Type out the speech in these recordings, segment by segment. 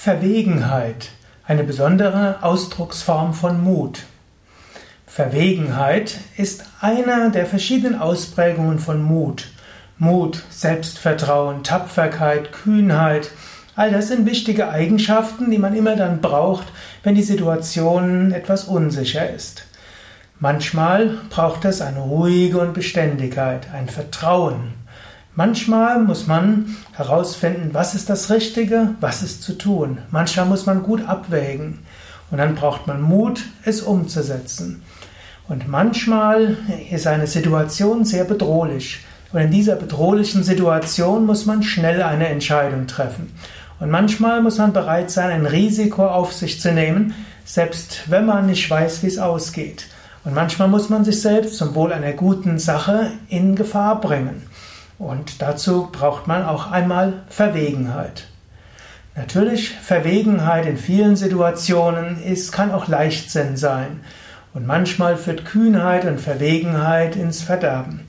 Verwegenheit, eine besondere Ausdrucksform von Mut. Verwegenheit ist eine der verschiedenen Ausprägungen von Mut. Mut, Selbstvertrauen, Tapferkeit, Kühnheit, all das sind wichtige Eigenschaften, die man immer dann braucht, wenn die Situation etwas unsicher ist. Manchmal braucht es eine ruhige und Beständigkeit, ein Vertrauen. Manchmal muss man herausfinden, was ist das Richtige, was ist zu tun. Manchmal muss man gut abwägen und dann braucht man Mut, es umzusetzen. Und manchmal ist eine Situation sehr bedrohlich. Und in dieser bedrohlichen Situation muss man schnell eine Entscheidung treffen. Und manchmal muss man bereit sein, ein Risiko auf sich zu nehmen, selbst wenn man nicht weiß, wie es ausgeht. Und manchmal muss man sich selbst zum Wohl einer guten Sache in Gefahr bringen. Und dazu braucht man auch einmal Verwegenheit. Natürlich, Verwegenheit in vielen Situationen ist, kann auch Leichtsinn sein. Und manchmal führt Kühnheit und Verwegenheit ins Verderben.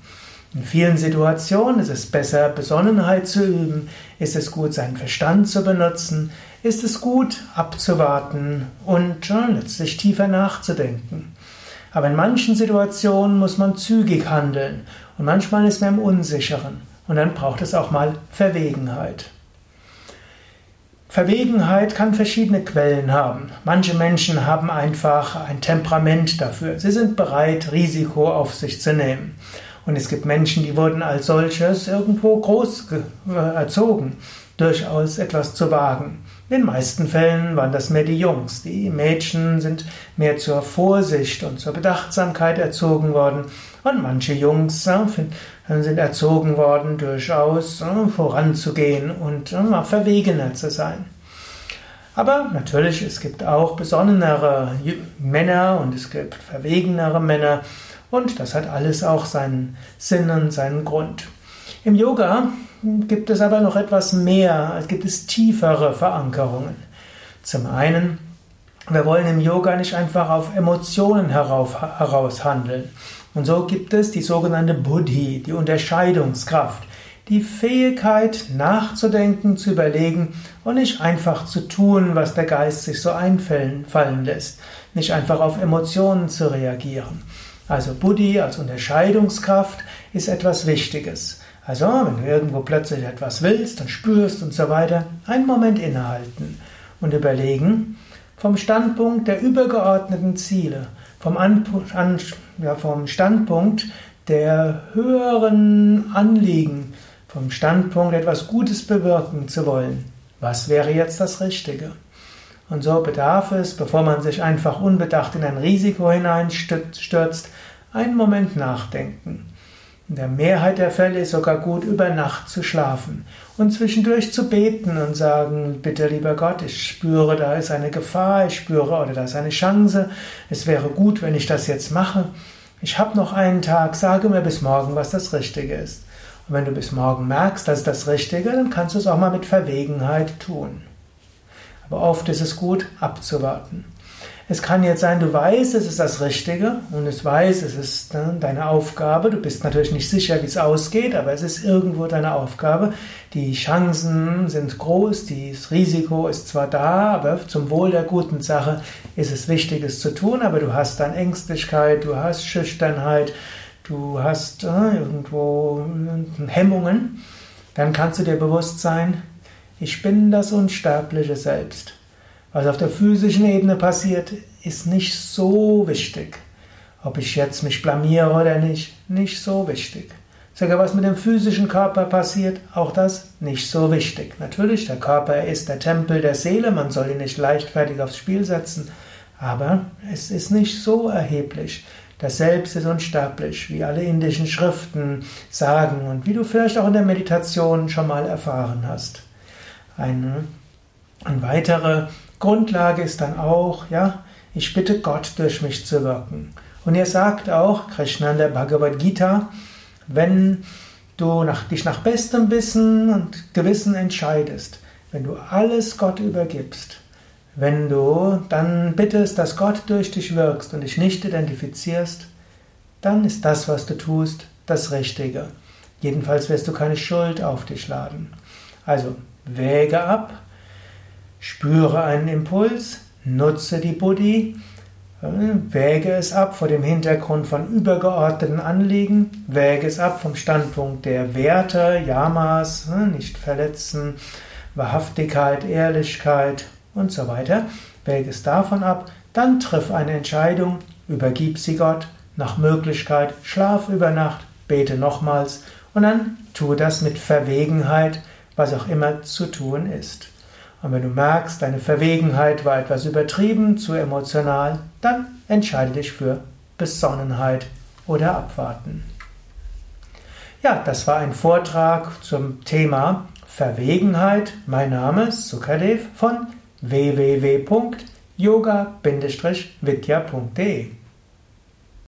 In vielen Situationen ist es besser, Besonnenheit zu üben, ist es gut, seinen Verstand zu benutzen, ist es gut, abzuwarten und letztlich tiefer nachzudenken. Aber in manchen Situationen muss man zügig handeln und manchmal ist man im Unsicheren und dann braucht es auch mal Verwegenheit. Verwegenheit kann verschiedene Quellen haben. Manche Menschen haben einfach ein Temperament dafür. Sie sind bereit, Risiko auf sich zu nehmen. Und es gibt Menschen, die wurden als solches irgendwo groß erzogen, durchaus etwas zu wagen. In den meisten Fällen waren das mehr die Jungs. Die Mädchen sind mehr zur Vorsicht und zur Bedachtsamkeit erzogen worden. Und manche Jungs sind erzogen worden, durchaus voranzugehen und verwegener zu sein. Aber natürlich, es gibt auch besonnenere Männer und es gibt verwegenere Männer. Und das hat alles auch seinen Sinn und seinen Grund. Im Yoga gibt es aber noch etwas mehr, gibt es tiefere Verankerungen. Zum einen, wir wollen im Yoga nicht einfach auf Emotionen heraus handeln. Und so gibt es die sogenannte Buddhi, die Unterscheidungskraft, die Fähigkeit nachzudenken, zu überlegen und nicht einfach zu tun, was der Geist sich so einfallen lässt, nicht einfach auf Emotionen zu reagieren. Also Buddhi als Unterscheidungskraft ist etwas Wichtiges. Also, wenn du irgendwo plötzlich etwas willst und spürst und so weiter, einen Moment innehalten und überlegen, vom Standpunkt der übergeordneten Ziele, vom, An an, ja, vom Standpunkt der höheren Anliegen, vom Standpunkt etwas Gutes bewirken zu wollen, was wäre jetzt das Richtige? Und so bedarf es, bevor man sich einfach unbedacht in ein Risiko hineinstürzt, einen Moment nachdenken. In der Mehrheit der Fälle ist sogar gut, über Nacht zu schlafen und zwischendurch zu beten und sagen, bitte lieber Gott, ich spüre, da ist eine Gefahr, ich spüre, oder da ist eine Chance, es wäre gut, wenn ich das jetzt mache. Ich habe noch einen Tag, sage mir bis morgen, was das Richtige ist. Und wenn du bis morgen merkst, das ist das Richtige, dann kannst du es auch mal mit Verwegenheit tun. Aber oft ist es gut, abzuwarten. Es kann jetzt sein, du weißt, es ist das Richtige und es weiß, es ist ne, deine Aufgabe. Du bist natürlich nicht sicher, wie es ausgeht, aber es ist irgendwo deine Aufgabe. Die Chancen sind groß, das Risiko ist zwar da, aber zum Wohl der guten Sache ist es wichtig, es zu tun. Aber du hast dann Ängstlichkeit, du hast Schüchternheit, du hast äh, irgendwo Hemmungen. Dann kannst du dir bewusst sein, ich bin das unsterbliche Selbst. Was auf der physischen Ebene passiert, ist nicht so wichtig. Ob ich jetzt mich blamiere oder nicht, nicht so wichtig. Sogar was mit dem physischen Körper passiert, auch das nicht so wichtig. Natürlich, der Körper ist der Tempel der Seele, man soll ihn nicht leichtfertig aufs Spiel setzen, aber es ist nicht so erheblich. Das Selbst ist unsterblich, wie alle indischen Schriften sagen und wie du vielleicht auch in der Meditation schon mal erfahren hast. Eine, eine weitere Grundlage ist dann auch, ja, ich bitte Gott durch mich zu wirken. Und er sagt auch, Krishna in der Bhagavad Gita, wenn du nach, dich nach bestem Wissen und Gewissen entscheidest, wenn du alles Gott übergibst, wenn du dann bittest, dass Gott durch dich wirkst und dich nicht identifizierst, dann ist das, was du tust, das Richtige. Jedenfalls wirst du keine Schuld auf dich laden. Also wäge ab, Spüre einen Impuls, nutze die Buddhi, äh, wäge es ab vor dem Hintergrund von übergeordneten Anliegen, wäge es ab vom Standpunkt der Werte, Yamas, äh, nicht verletzen, Wahrhaftigkeit, Ehrlichkeit und so weiter. Wäge es davon ab, dann triff eine Entscheidung, übergib sie Gott, nach Möglichkeit schlaf über Nacht, bete nochmals und dann tu das mit Verwegenheit, was auch immer zu tun ist. Und wenn du merkst, deine Verwegenheit war etwas übertrieben, zu emotional, dann entscheide dich für Besonnenheit oder Abwarten. Ja, das war ein Vortrag zum Thema Verwegenheit. Mein Name ist Sukadev von www.yoga-vidya.de